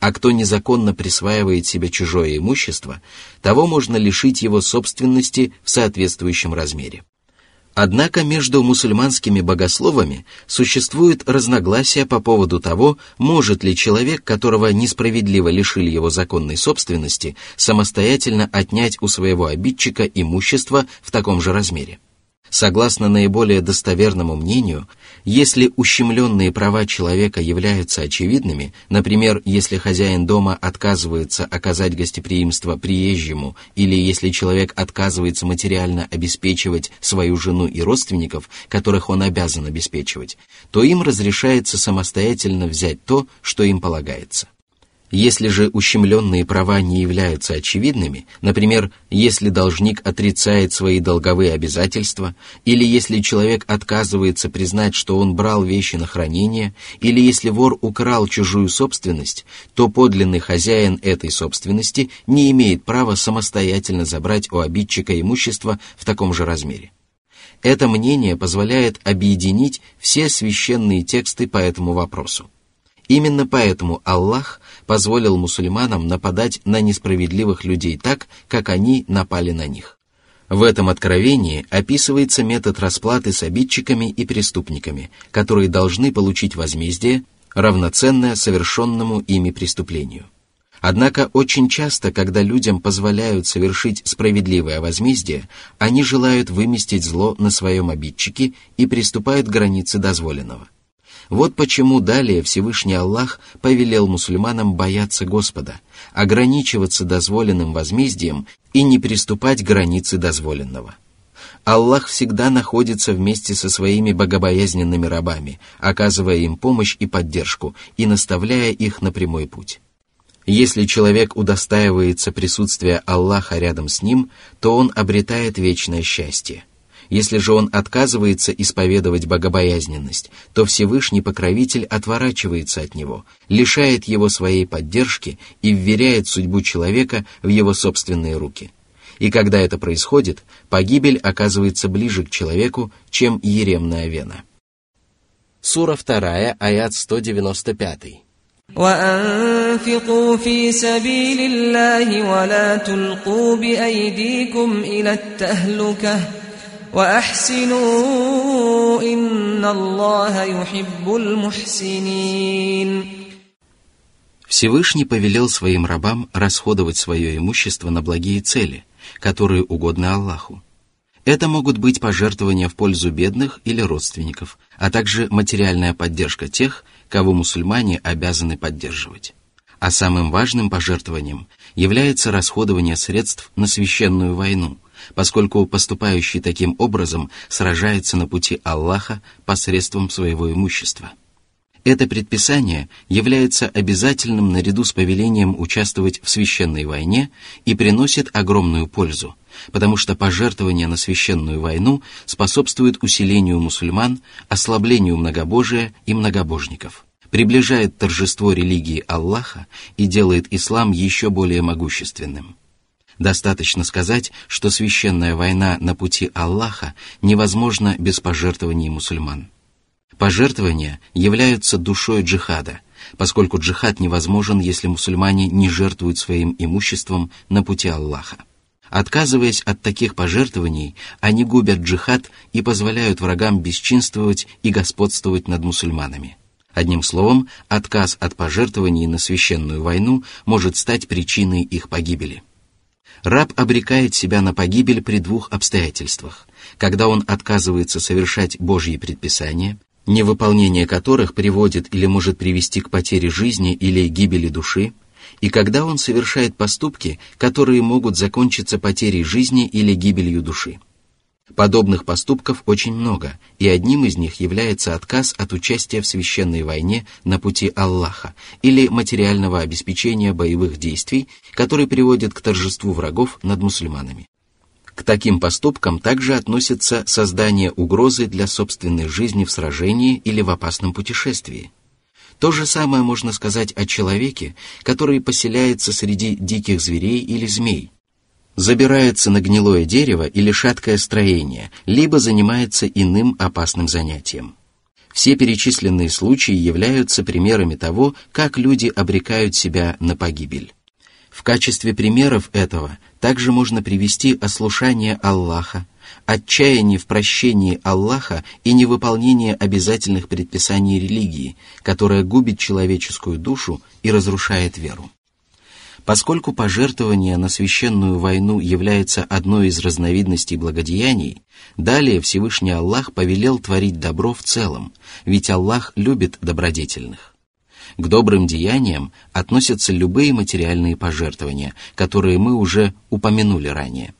а кто незаконно присваивает себе чужое имущество, того можно лишить его собственности в соответствующем размере. Однако между мусульманскими богословами существует разногласия по поводу того, может ли человек, которого несправедливо лишили его законной собственности, самостоятельно отнять у своего обидчика имущество в таком же размере. Согласно наиболее достоверному мнению, если ущемленные права человека являются очевидными, например, если хозяин дома отказывается оказать гостеприимство приезжему или если человек отказывается материально обеспечивать свою жену и родственников, которых он обязан обеспечивать, то им разрешается самостоятельно взять то, что им полагается. Если же ущемленные права не являются очевидными, например, если должник отрицает свои долговые обязательства, или если человек отказывается признать, что он брал вещи на хранение, или если вор украл чужую собственность, то подлинный хозяин этой собственности не имеет права самостоятельно забрать у обидчика имущество в таком же размере. Это мнение позволяет объединить все священные тексты по этому вопросу. Именно поэтому Аллах позволил мусульманам нападать на несправедливых людей так, как они напали на них. В этом откровении описывается метод расплаты с обидчиками и преступниками, которые должны получить возмездие, равноценное совершенному ими преступлению. Однако очень часто, когда людям позволяют совершить справедливое возмездие, они желают выместить зло на своем обидчике и приступают к границе дозволенного – вот почему далее Всевышний Аллах повелел мусульманам бояться Господа, ограничиваться дозволенным возмездием и не приступать к границе дозволенного. Аллах всегда находится вместе со своими богобоязненными рабами, оказывая им помощь и поддержку и наставляя их на прямой путь. Если человек удостаивается присутствия Аллаха рядом с ним, то он обретает вечное счастье – если же он отказывается исповедовать богобоязненность, то Всевышний Покровитель отворачивается от него, лишает его своей поддержки и вверяет судьбу человека в его собственные руки. И когда это происходит, погибель оказывается ближе к человеку, чем еремная вена. Сура 2, аят 195. وأنفقوا في سبيل الله ولا تلقوا بأيديكم إلى التهلكة وأحسنوا إن الله يحب المحسنين Всевышний повелел своим рабам расходовать свое имущество на благие цели, которые угодны Аллаху. Это могут быть пожертвования в пользу бедных или родственников, а также материальная поддержка тех, кого мусульмане обязаны поддерживать. А самым важным пожертвованием является расходование средств на священную войну – поскольку поступающий таким образом сражается на пути Аллаха посредством своего имущества. Это предписание является обязательным наряду с повелением участвовать в священной войне и приносит огромную пользу, потому что пожертвование на священную войну способствует усилению мусульман, ослаблению многобожия и многобожников, приближает торжество религии Аллаха и делает ислам еще более могущественным. Достаточно сказать, что священная война на пути Аллаха невозможна без пожертвований мусульман. Пожертвования являются душой джихада, поскольку джихад невозможен, если мусульмане не жертвуют своим имуществом на пути Аллаха. Отказываясь от таких пожертвований, они губят джихад и позволяют врагам бесчинствовать и господствовать над мусульманами. Одним словом, отказ от пожертвований на священную войну может стать причиной их погибели раб обрекает себя на погибель при двух обстоятельствах. Когда он отказывается совершать Божьи предписания, невыполнение которых приводит или может привести к потере жизни или гибели души, и когда он совершает поступки, которые могут закончиться потерей жизни или гибелью души. Подобных поступков очень много, и одним из них является отказ от участия в священной войне на пути Аллаха или материального обеспечения боевых действий, который приводит к торжеству врагов над мусульманами. К таким поступкам также относится создание угрозы для собственной жизни в сражении или в опасном путешествии. То же самое можно сказать о человеке, который поселяется среди диких зверей или змей – забирается на гнилое дерево или шаткое строение, либо занимается иным опасным занятием. Все перечисленные случаи являются примерами того, как люди обрекают себя на погибель. В качестве примеров этого также можно привести ослушание Аллаха, отчаяние в прощении Аллаха и невыполнение обязательных предписаний религии, которая губит человеческую душу и разрушает веру. Поскольку пожертвование на священную войну является одной из разновидностей благодеяний, далее Всевышний Аллах повелел творить добро в целом, ведь Аллах любит добродетельных. К добрым деяниям относятся любые материальные пожертвования, которые мы уже упомянули ранее.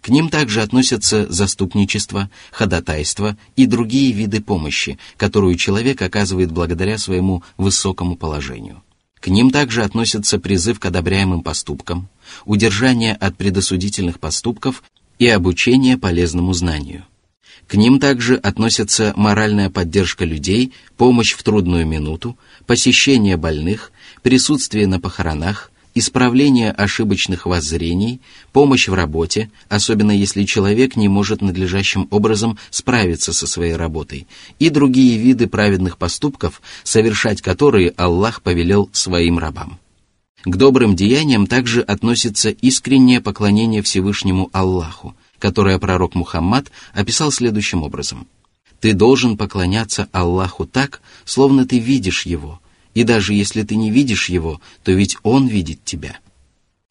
К ним также относятся заступничество, ходатайство и другие виды помощи, которую человек оказывает благодаря своему высокому положению. К ним также относятся призыв к одобряемым поступкам, удержание от предосудительных поступков и обучение полезному знанию. К ним также относятся моральная поддержка людей, помощь в трудную минуту, посещение больных, присутствие на похоронах, исправление ошибочных воззрений, помощь в работе, особенно если человек не может надлежащим образом справиться со своей работой, и другие виды праведных поступков, совершать которые Аллах повелел своим рабам. К добрым деяниям также относится искреннее поклонение Всевышнему Аллаху, которое пророк Мухаммад описал следующим образом. «Ты должен поклоняться Аллаху так, словно ты видишь Его, и даже если ты не видишь его, то ведь он видит тебя.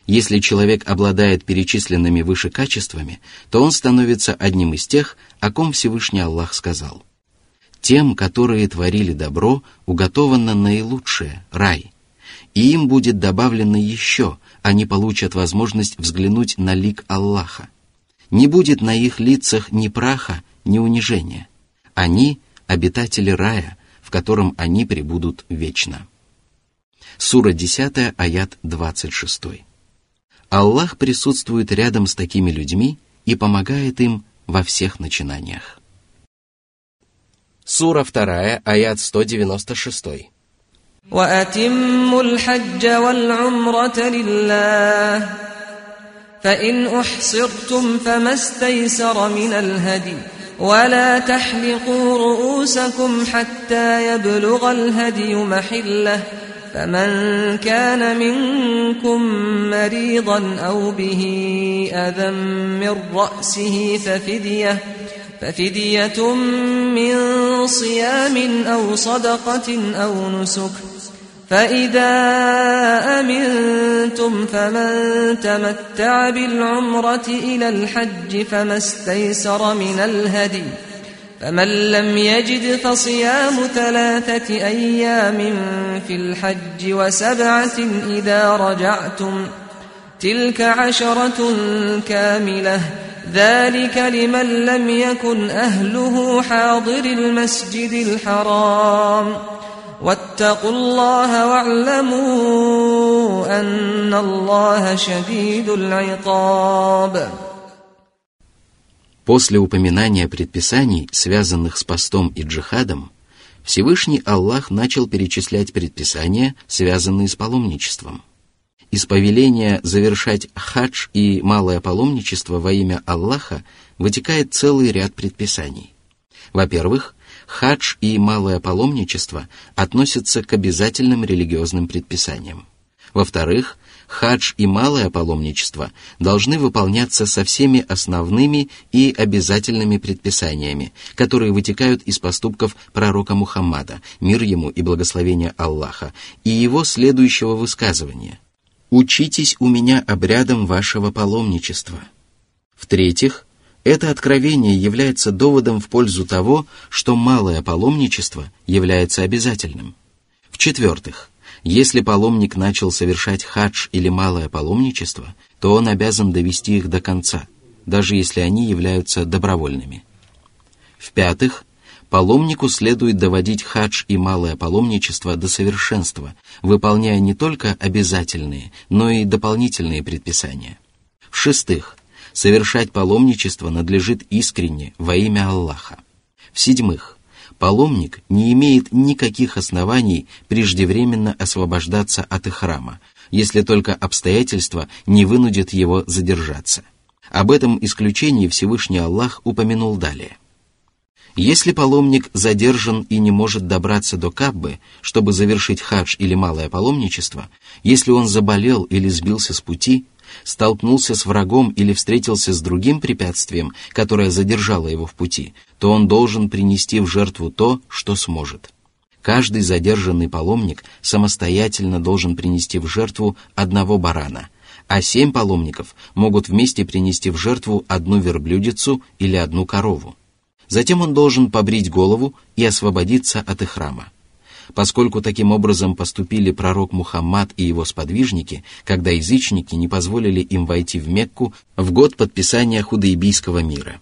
Если человек обладает перечисленными выше качествами, то он становится одним из тех, о ком Всевышний Аллах сказал. Тем, которые творили добро, уготовано наилучшее – рай. И им будет добавлено еще, они получат возможность взглянуть на лик Аллаха. Не будет на их лицах ни праха, ни унижения. Они – обитатели рая, в котором они пребудут вечно. Сура 10, аят 26. Аллах присутствует рядом с такими людьми и помогает им во всех начинаниях. Сура 2, аят 196. وأتموا الحج والعمرة لله فإن أحصرتم فما استيسر من الهدي ولا تحلقوا رؤوسكم حتى يبلغ الهدي محلة. فمن كان منكم مريضا أو به أذى من رأسه ففدية ففدية من صيام أو صدقة أو نسك. فإذا أمنتم فمن تمتع بالعمرة إلى الحج فما استيسر من الهدي فمن لم يجد فصيام ثلاثة أيام في الحج وسبعة إذا رجعتم تلك عشرة كاملة ذلك لمن لم يكن أهله حاضر المسجد الحرام واتقوا الله واعلموا أن الله شديد العقاب После упоминания предписаний, связанных с постом и джихадом, Всевышний Аллах начал перечислять предписания, связанные с паломничеством. Из повеления завершать хадж и малое паломничество во имя Аллаха вытекает целый ряд предписаний. Во-первых, хадж и малое паломничество относятся к обязательным религиозным предписаниям. Во-вторых, хадж и малое паломничество должны выполняться со всеми основными и обязательными предписаниями, которые вытекают из поступков пророка Мухаммада, мир ему и благословения Аллаха, и его следующего высказывания «Учитесь у меня обрядом вашего паломничества». В-третьих, это откровение является доводом в пользу того, что малое паломничество является обязательным. В-четвертых, если паломник начал совершать хадж или малое паломничество, то он обязан довести их до конца, даже если они являются добровольными. В-пятых, паломнику следует доводить хадж и малое паломничество до совершенства, выполняя не только обязательные, но и дополнительные предписания. В-шестых, совершать паломничество надлежит искренне во имя Аллаха. В-седьмых, паломник не имеет никаких оснований преждевременно освобождаться от ихрама, если только обстоятельства не вынудят его задержаться. Об этом исключении Всевышний Аллах упомянул далее. Если паломник задержан и не может добраться до Каббы, чтобы завершить хадж или малое паломничество, если он заболел или сбился с пути, столкнулся с врагом или встретился с другим препятствием, которое задержало его в пути, то он должен принести в жертву то, что сможет. Каждый задержанный паломник самостоятельно должен принести в жертву одного барана, а семь паломников могут вместе принести в жертву одну верблюдицу или одну корову. Затем он должен побрить голову и освободиться от их храма. Поскольку таким образом поступили пророк Мухаммад и его сподвижники, когда язычники не позволили им войти в Мекку в год подписания худайбийского мира.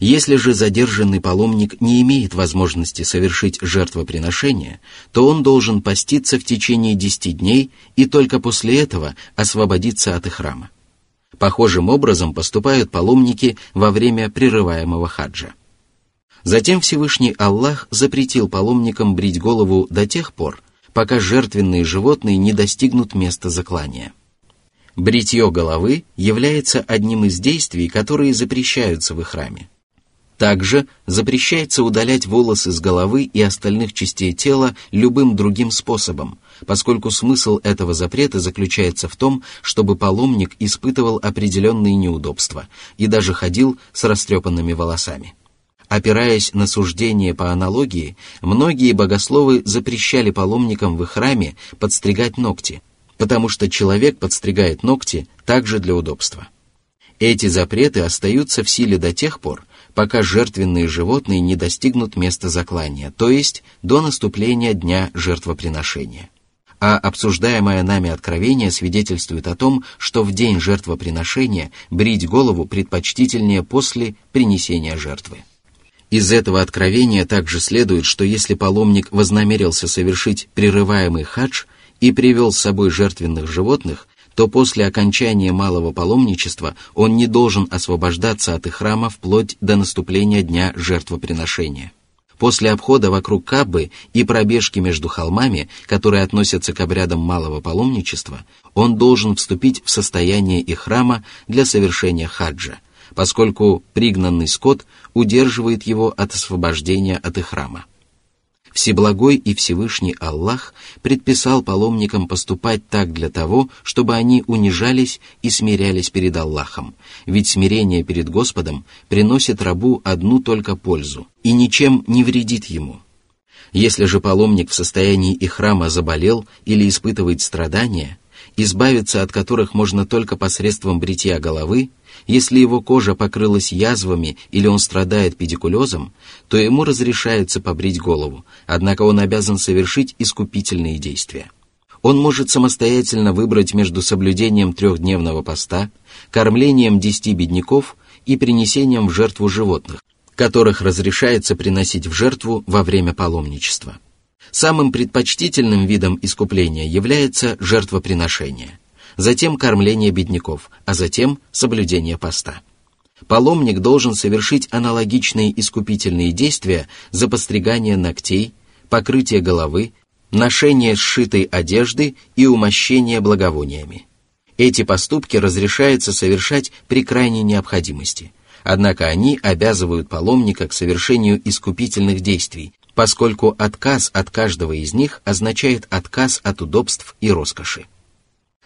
Если же задержанный паломник не имеет возможности совершить жертвоприношение, то он должен поститься в течение десяти дней и только после этого освободиться от их храма. Похожим образом поступают паломники во время прерываемого хаджа. Затем Всевышний Аллах запретил паломникам брить голову до тех пор, пока жертвенные животные не достигнут места заклания. Бритье головы является одним из действий, которые запрещаются в храме. Также запрещается удалять волосы с головы и остальных частей тела любым другим способом, поскольку смысл этого запрета заключается в том, чтобы паломник испытывал определенные неудобства и даже ходил с растрепанными волосами. Опираясь на суждение по аналогии, многие богословы запрещали паломникам в их храме подстригать ногти, потому что человек подстригает ногти также для удобства. Эти запреты остаются в силе до тех пор, пока жертвенные животные не достигнут места заклания, то есть до наступления дня жертвоприношения. А обсуждаемое нами откровение свидетельствует о том, что в день жертвоприношения брить голову предпочтительнее после принесения жертвы. Из этого откровения также следует, что если паломник вознамерился совершить прерываемый хадж и привел с собой жертвенных животных, то после окончания малого паломничества он не должен освобождаться от их храма вплоть до наступления дня жертвоприношения. После обхода вокруг Каббы и пробежки между холмами, которые относятся к обрядам малого паломничества, он должен вступить в состояние их храма для совершения хаджа, поскольку пригнанный скот удерживает его от освобождения от их храма. Всеблагой и Всевышний Аллах предписал паломникам поступать так для того, чтобы они унижались и смирялись перед Аллахом, ведь смирение перед Господом приносит рабу одну только пользу и ничем не вредит ему. Если же паломник в состоянии и храма заболел или испытывает страдания, избавиться от которых можно только посредством бритья головы, если его кожа покрылась язвами или он страдает педикулезом, то ему разрешается побрить голову, однако он обязан совершить искупительные действия. Он может самостоятельно выбрать между соблюдением трехдневного поста, кормлением десяти бедняков и принесением в жертву животных, которых разрешается приносить в жертву во время паломничества. Самым предпочтительным видом искупления является жертвоприношение, затем кормление бедняков, а затем соблюдение поста. Паломник должен совершить аналогичные искупительные действия за постригание ногтей, покрытие головы, ношение сшитой одежды и умощение благовониями. Эти поступки разрешается совершать при крайней необходимости, однако они обязывают паломника к совершению искупительных действий, поскольку отказ от каждого из них означает отказ от удобств и роскоши.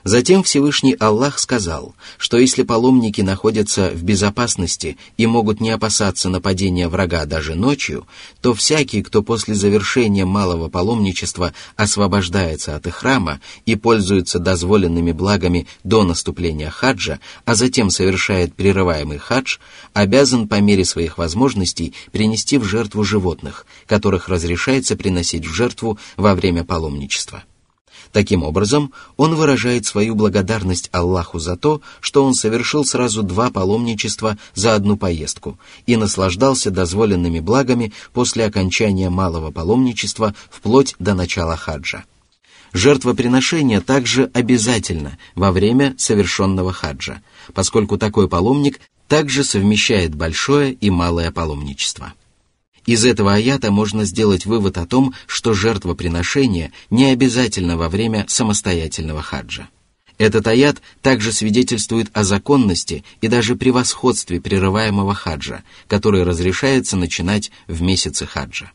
Затем Всевышний Аллах сказал, что если паломники находятся в безопасности и могут не опасаться нападения врага даже ночью, то всякий, кто после завершения малого паломничества освобождается от их храма и пользуется дозволенными благами до наступления хаджа, а затем совершает прерываемый хадж, обязан по мере своих возможностей принести в жертву животных, которых разрешается приносить в жертву во время паломничества. Таким образом, он выражает свою благодарность Аллаху за то, что он совершил сразу два паломничества за одну поездку и наслаждался дозволенными благами после окончания малого паломничества вплоть до начала хаджа. Жертвоприношение также обязательно во время совершенного хаджа, поскольку такой паломник также совмещает большое и малое паломничество. Из этого аята можно сделать вывод о том, что жертвоприношение не обязательно во время самостоятельного хаджа. Этот аят также свидетельствует о законности и даже превосходстве прерываемого хаджа, который разрешается начинать в месяце хаджа.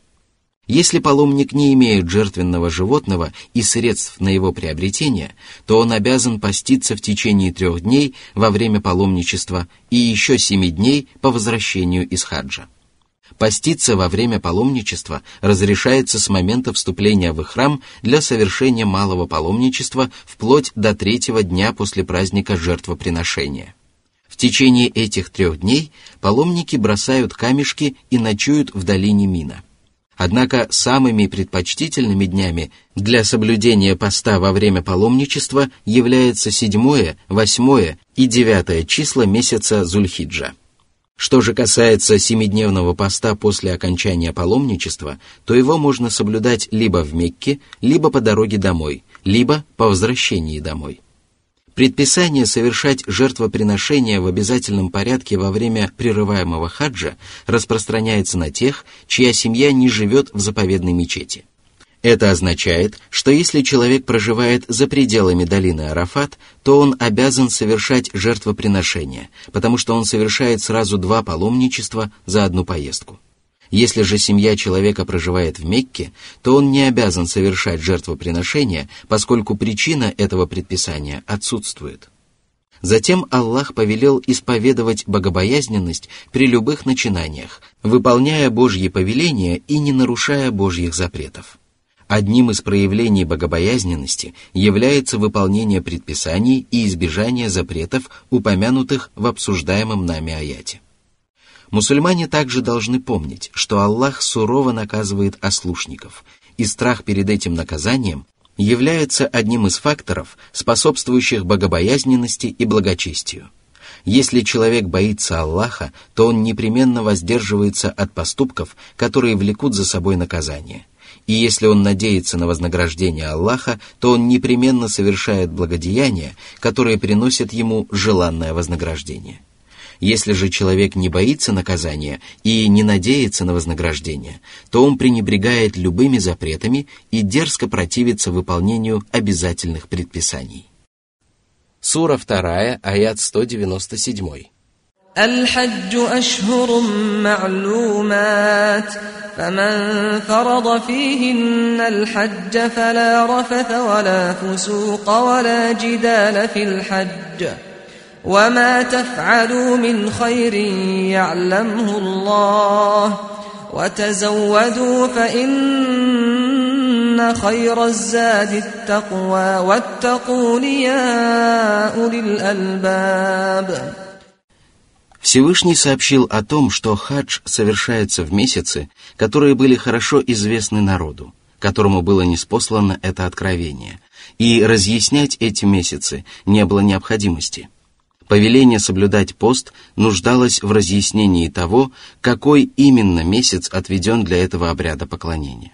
Если паломник не имеет жертвенного животного и средств на его приобретение, то он обязан поститься в течение трех дней во время паломничества и еще семи дней по возвращению из хаджа. Поститься во время паломничества разрешается с момента вступления в храм для совершения малого паломничества вплоть до третьего дня после праздника жертвоприношения. В течение этих трех дней паломники бросают камешки и ночуют в долине Мина. Однако самыми предпочтительными днями для соблюдения поста во время паломничества является седьмое, восьмое и девятое числа месяца Зульхиджа. Что же касается семидневного поста после окончания паломничества, то его можно соблюдать либо в Мекке, либо по дороге домой, либо по возвращении домой. Предписание совершать жертвоприношения в обязательном порядке во время прерываемого хаджа распространяется на тех, чья семья не живет в заповедной мечети – это означает, что если человек проживает за пределами долины Арафат, то он обязан совершать жертвоприношение, потому что он совершает сразу два паломничества за одну поездку. Если же семья человека проживает в Мекке, то он не обязан совершать жертвоприношение, поскольку причина этого предписания отсутствует. Затем Аллах повелел исповедовать богобоязненность при любых начинаниях, выполняя Божьи повеления и не нарушая Божьих запретов. Одним из проявлений богобоязненности является выполнение предписаний и избежание запретов, упомянутых в обсуждаемом нами аяте. Мусульмане также должны помнить, что Аллах сурово наказывает ослушников, и страх перед этим наказанием является одним из факторов, способствующих богобоязненности и благочестию. Если человек боится Аллаха, то он непременно воздерживается от поступков, которые влекут за собой наказание – и если он надеется на вознаграждение Аллаха, то он непременно совершает благодеяния, которые приносят ему желанное вознаграждение. Если же человек не боится наказания и не надеется на вознаграждение, то он пренебрегает любыми запретами и дерзко противится выполнению обязательных предписаний. Сура 2, аят 197. الحج أشهر معلومات فمن فرض فيهن الحج فلا رفث ولا فسوق ولا جدال في الحج. وما تفعلوا من خير يعلمه الله. وتزودوا فإن خير الزاد التقوى واتقون يا أولي الألباب. Всевышний сообщил о том, что хадж совершается в месяцы, которые были хорошо известны народу, которому было неспослано это откровение, и разъяснять эти месяцы не было необходимости. Повеление соблюдать пост нуждалось в разъяснении того, какой именно месяц отведен для этого обряда поклонения.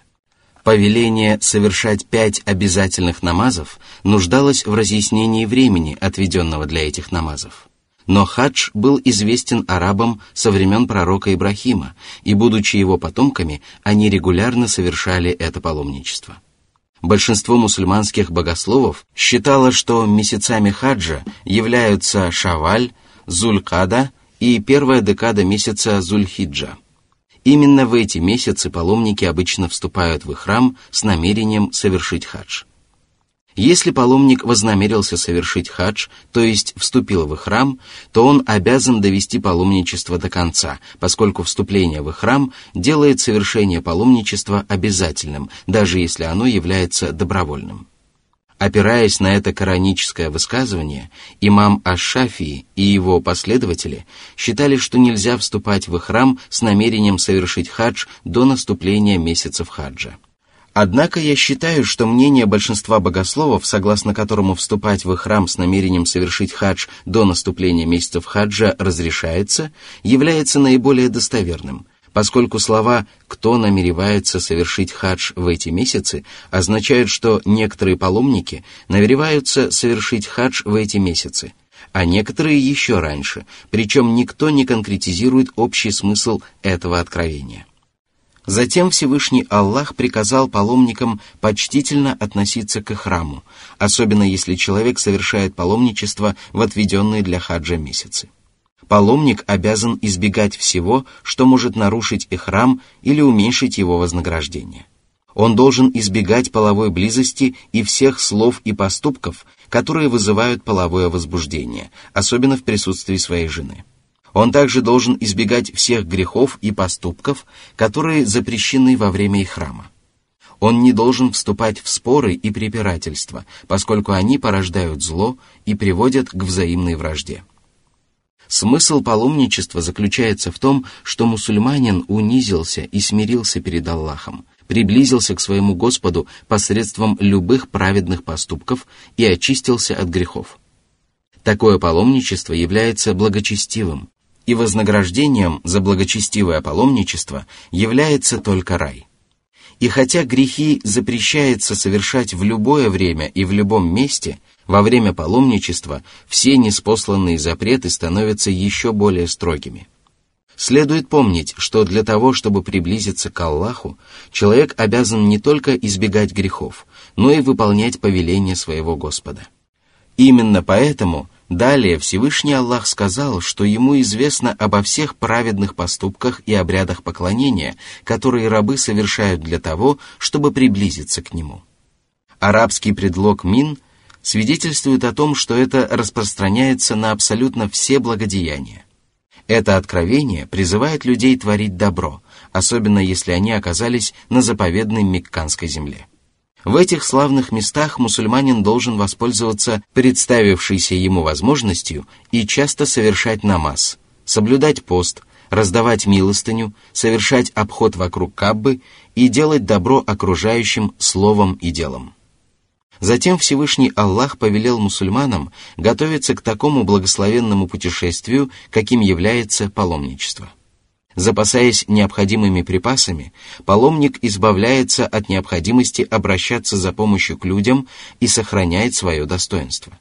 Повеление совершать пять обязательных намазов нуждалось в разъяснении времени, отведенного для этих намазов. Но хадж был известен арабам со времен пророка Ибрахима, и, будучи его потомками, они регулярно совершали это паломничество. Большинство мусульманских богословов считало, что месяцами хаджа являются Шаваль, Зулькада и первая декада месяца Зульхиджа. Именно в эти месяцы паломники обычно вступают в храм с намерением совершить хадж. Если паломник вознамерился совершить хадж, то есть вступил в храм, то он обязан довести паломничество до конца, поскольку вступление в храм делает совершение паломничества обязательным, даже если оно является добровольным. Опираясь на это кораническое высказывание, имам Аш-Шафии и его последователи считали, что нельзя вступать в храм с намерением совершить хадж до наступления месяцев хаджа. Однако я считаю, что мнение большинства богословов, согласно которому вступать в храм с намерением совершить хадж до наступления месяцев хаджа разрешается, является наиболее достоверным, поскольку слова «кто намеревается совершить хадж в эти месяцы» означают, что некоторые паломники намереваются совершить хадж в эти месяцы, а некоторые еще раньше, причем никто не конкретизирует общий смысл этого откровения. Затем Всевышний Аллах приказал паломникам почтительно относиться к храму, особенно если человек совершает паломничество в отведенные для хаджа месяцы. Паломник обязан избегать всего, что может нарушить храм или уменьшить его вознаграждение. Он должен избегать половой близости и всех слов и поступков, которые вызывают половое возбуждение, особенно в присутствии своей жены. Он также должен избегать всех грехов и поступков, которые запрещены во время их храма. Он не должен вступать в споры и препирательства, поскольку они порождают зло и приводят к взаимной вражде. Смысл паломничества заключается в том, что мусульманин унизился и смирился перед Аллахом, приблизился к своему Господу посредством любых праведных поступков и очистился от грехов. Такое паломничество является благочестивым, и вознаграждением за благочестивое паломничество является только рай. И хотя грехи запрещается совершать в любое время и в любом месте, во время паломничества все неспосланные запреты становятся еще более строгими. Следует помнить, что для того, чтобы приблизиться к Аллаху, человек обязан не только избегать грехов, но и выполнять повеления своего Господа. Именно поэтому Далее Всевышний Аллах сказал, что ему известно обо всех праведных поступках и обрядах поклонения, которые рабы совершают для того, чтобы приблизиться к нему. Арабский предлог «мин» свидетельствует о том, что это распространяется на абсолютно все благодеяния. Это откровение призывает людей творить добро, особенно если они оказались на заповедной Мекканской земле. В этих славных местах мусульманин должен воспользоваться представившейся ему возможностью и часто совершать намаз, соблюдать пост, раздавать милостыню, совершать обход вокруг Каббы и делать добро окружающим словом и делом. Затем Всевышний Аллах повелел мусульманам готовиться к такому благословенному путешествию, каким является паломничество – Запасаясь необходимыми припасами, паломник избавляется от необходимости обращаться за помощью к людям и сохраняет свое достоинство.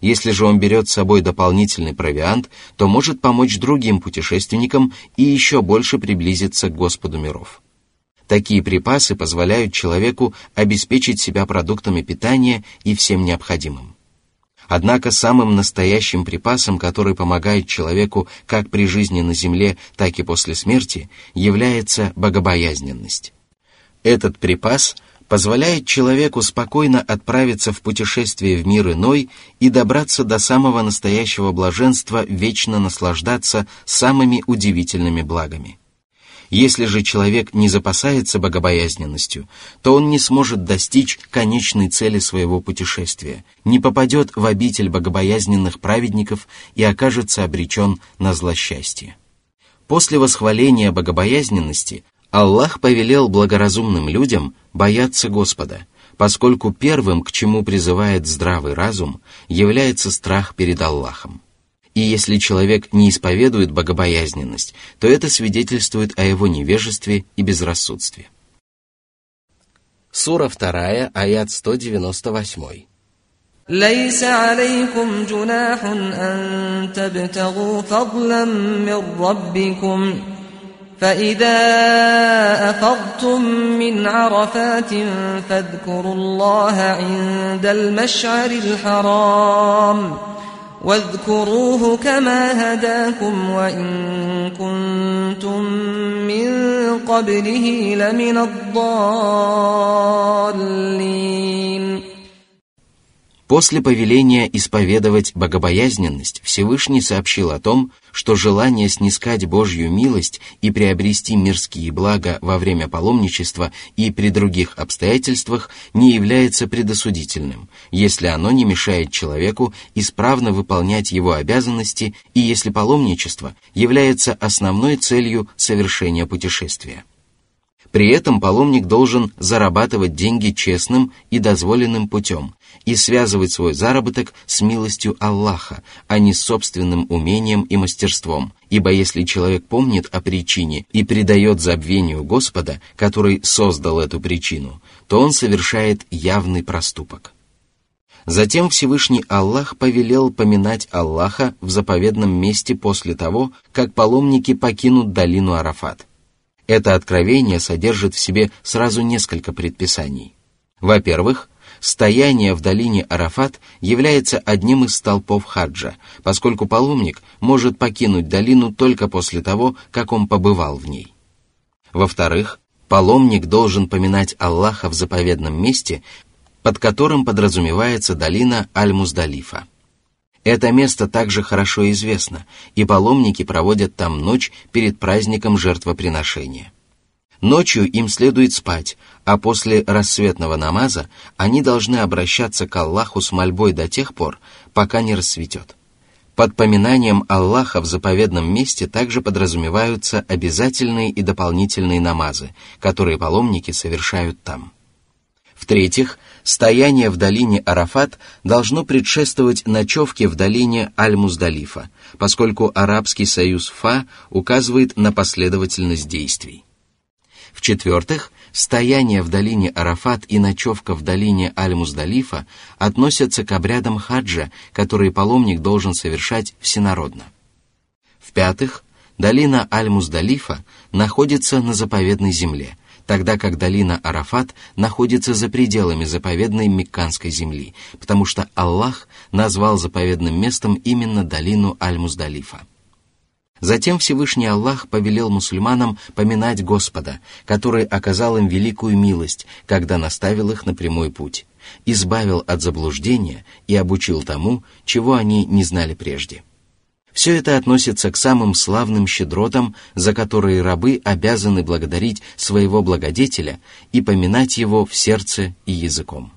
Если же он берет с собой дополнительный провиант, то может помочь другим путешественникам и еще больше приблизиться к Господу миров. Такие припасы позволяют человеку обеспечить себя продуктами питания и всем необходимым. Однако самым настоящим припасом, который помогает человеку как при жизни на земле, так и после смерти, является богобоязненность. Этот припас позволяет человеку спокойно отправиться в путешествие в мир иной и добраться до самого настоящего блаженства, вечно наслаждаться самыми удивительными благами. Если же человек не запасается богобоязненностью, то он не сможет достичь конечной цели своего путешествия, не попадет в обитель богобоязненных праведников и окажется обречен на злосчастье. После восхваления богобоязненности Аллах повелел благоразумным людям бояться Господа, поскольку первым, к чему призывает здравый разум, является страх перед Аллахом. И если человек не исповедует богобоязненность, то это свидетельствует о его невежестве и безрассудстве. Сура 2, аят 198. ليس عليكم جناح أن تبتغوا فضلا من ربكم فإذا أفضتم من عرفات فاذكروا الله عند المشعر الحرام واذكروه كما هداكم وإن كنتم من قبله لمن الضالين. После повеления исповедовать богобоязненность Всевышний сообщил о том, что желание снискать Божью милость и приобрести мирские блага во время паломничества и при других обстоятельствах не является предосудительным, если оно не мешает человеку исправно выполнять его обязанности и если паломничество является основной целью совершения путешествия. При этом паломник должен зарабатывать деньги честным и дозволенным путем, и связывать свой заработок с милостью Аллаха, а не с собственным умением и мастерством. Ибо если человек помнит о причине и предает забвению Господа, который создал эту причину, то он совершает явный проступок. Затем Всевышний Аллах повелел поминать Аллаха в заповедном месте после того, как паломники покинут долину Арафат – Это откровение содержит в себе сразу несколько предписаний. Во-первых, стояние в долине Арафат является одним из столпов хаджа, поскольку паломник может покинуть долину только после того, как он побывал в ней. Во-вторых, паломник должен поминать Аллаха в заповедном месте, под которым подразумевается долина Аль-Муздалифа. Это место также хорошо известно, и паломники проводят там ночь перед праздником жертвоприношения. Ночью им следует спать, а после рассветного намаза они должны обращаться к Аллаху с мольбой до тех пор, пока не рассветет. Под поминанием Аллаха в заповедном месте также подразумеваются обязательные и дополнительные намазы, которые паломники совершают там. В-третьих, стояние в долине Арафат должно предшествовать ночевке в долине Аль-Муздалифа, поскольку Арабский союз ФА указывает на последовательность действий. В-четвертых, стояние в долине Арафат и ночевка в долине Аль-Муздалифа относятся к обрядам хаджа, которые паломник должен совершать всенародно. В-пятых, долина Аль-Муздалифа находится на заповедной земле, тогда как долина Арафат находится за пределами заповедной Мекканской земли, потому что Аллах назвал заповедным местом именно долину Аль-Муздалифа. Затем Всевышний Аллах повелел мусульманам поминать Господа, который оказал им великую милость, когда наставил их на прямой путь, избавил от заблуждения и обучил тому, чего они не знали прежде. Все это относится к самым славным щедротам, за которые рабы обязаны благодарить своего благодетеля и поминать его в сердце и языком.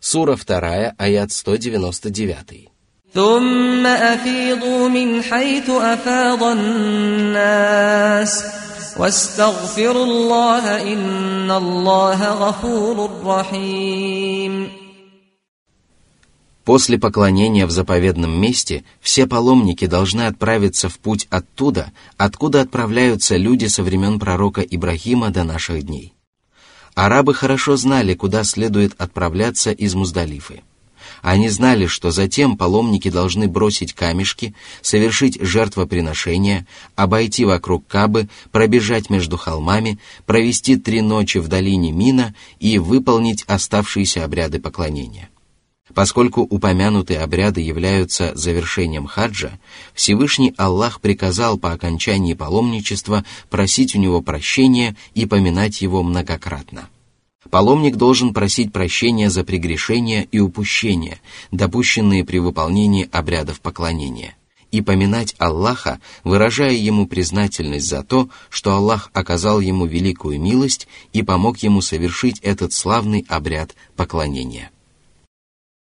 Сура 2, аят 199. ثم أفيضوا من حيث أفاض الناس واستغفروا الله إن الله غفور رحيم После поклонения в заповедном месте все паломники должны отправиться в путь оттуда, откуда отправляются люди со времен пророка Ибрахима до наших дней. Арабы хорошо знали, куда следует отправляться из Муздалифы. они знали, что затем паломники должны бросить камешки, совершить жертвоприношение, обойти вокруг Кабы, пробежать между холмами, провести три ночи в долине Мина и выполнить оставшиеся обряды поклонения. Поскольку упомянутые обряды являются завершением хаджа, Всевышний Аллах приказал по окончании паломничества просить у него прощения и поминать его многократно. Паломник должен просить прощения за прегрешения и упущения, допущенные при выполнении обрядов поклонения, и поминать Аллаха, выражая ему признательность за то, что Аллах оказал ему великую милость и помог ему совершить этот славный обряд поклонения.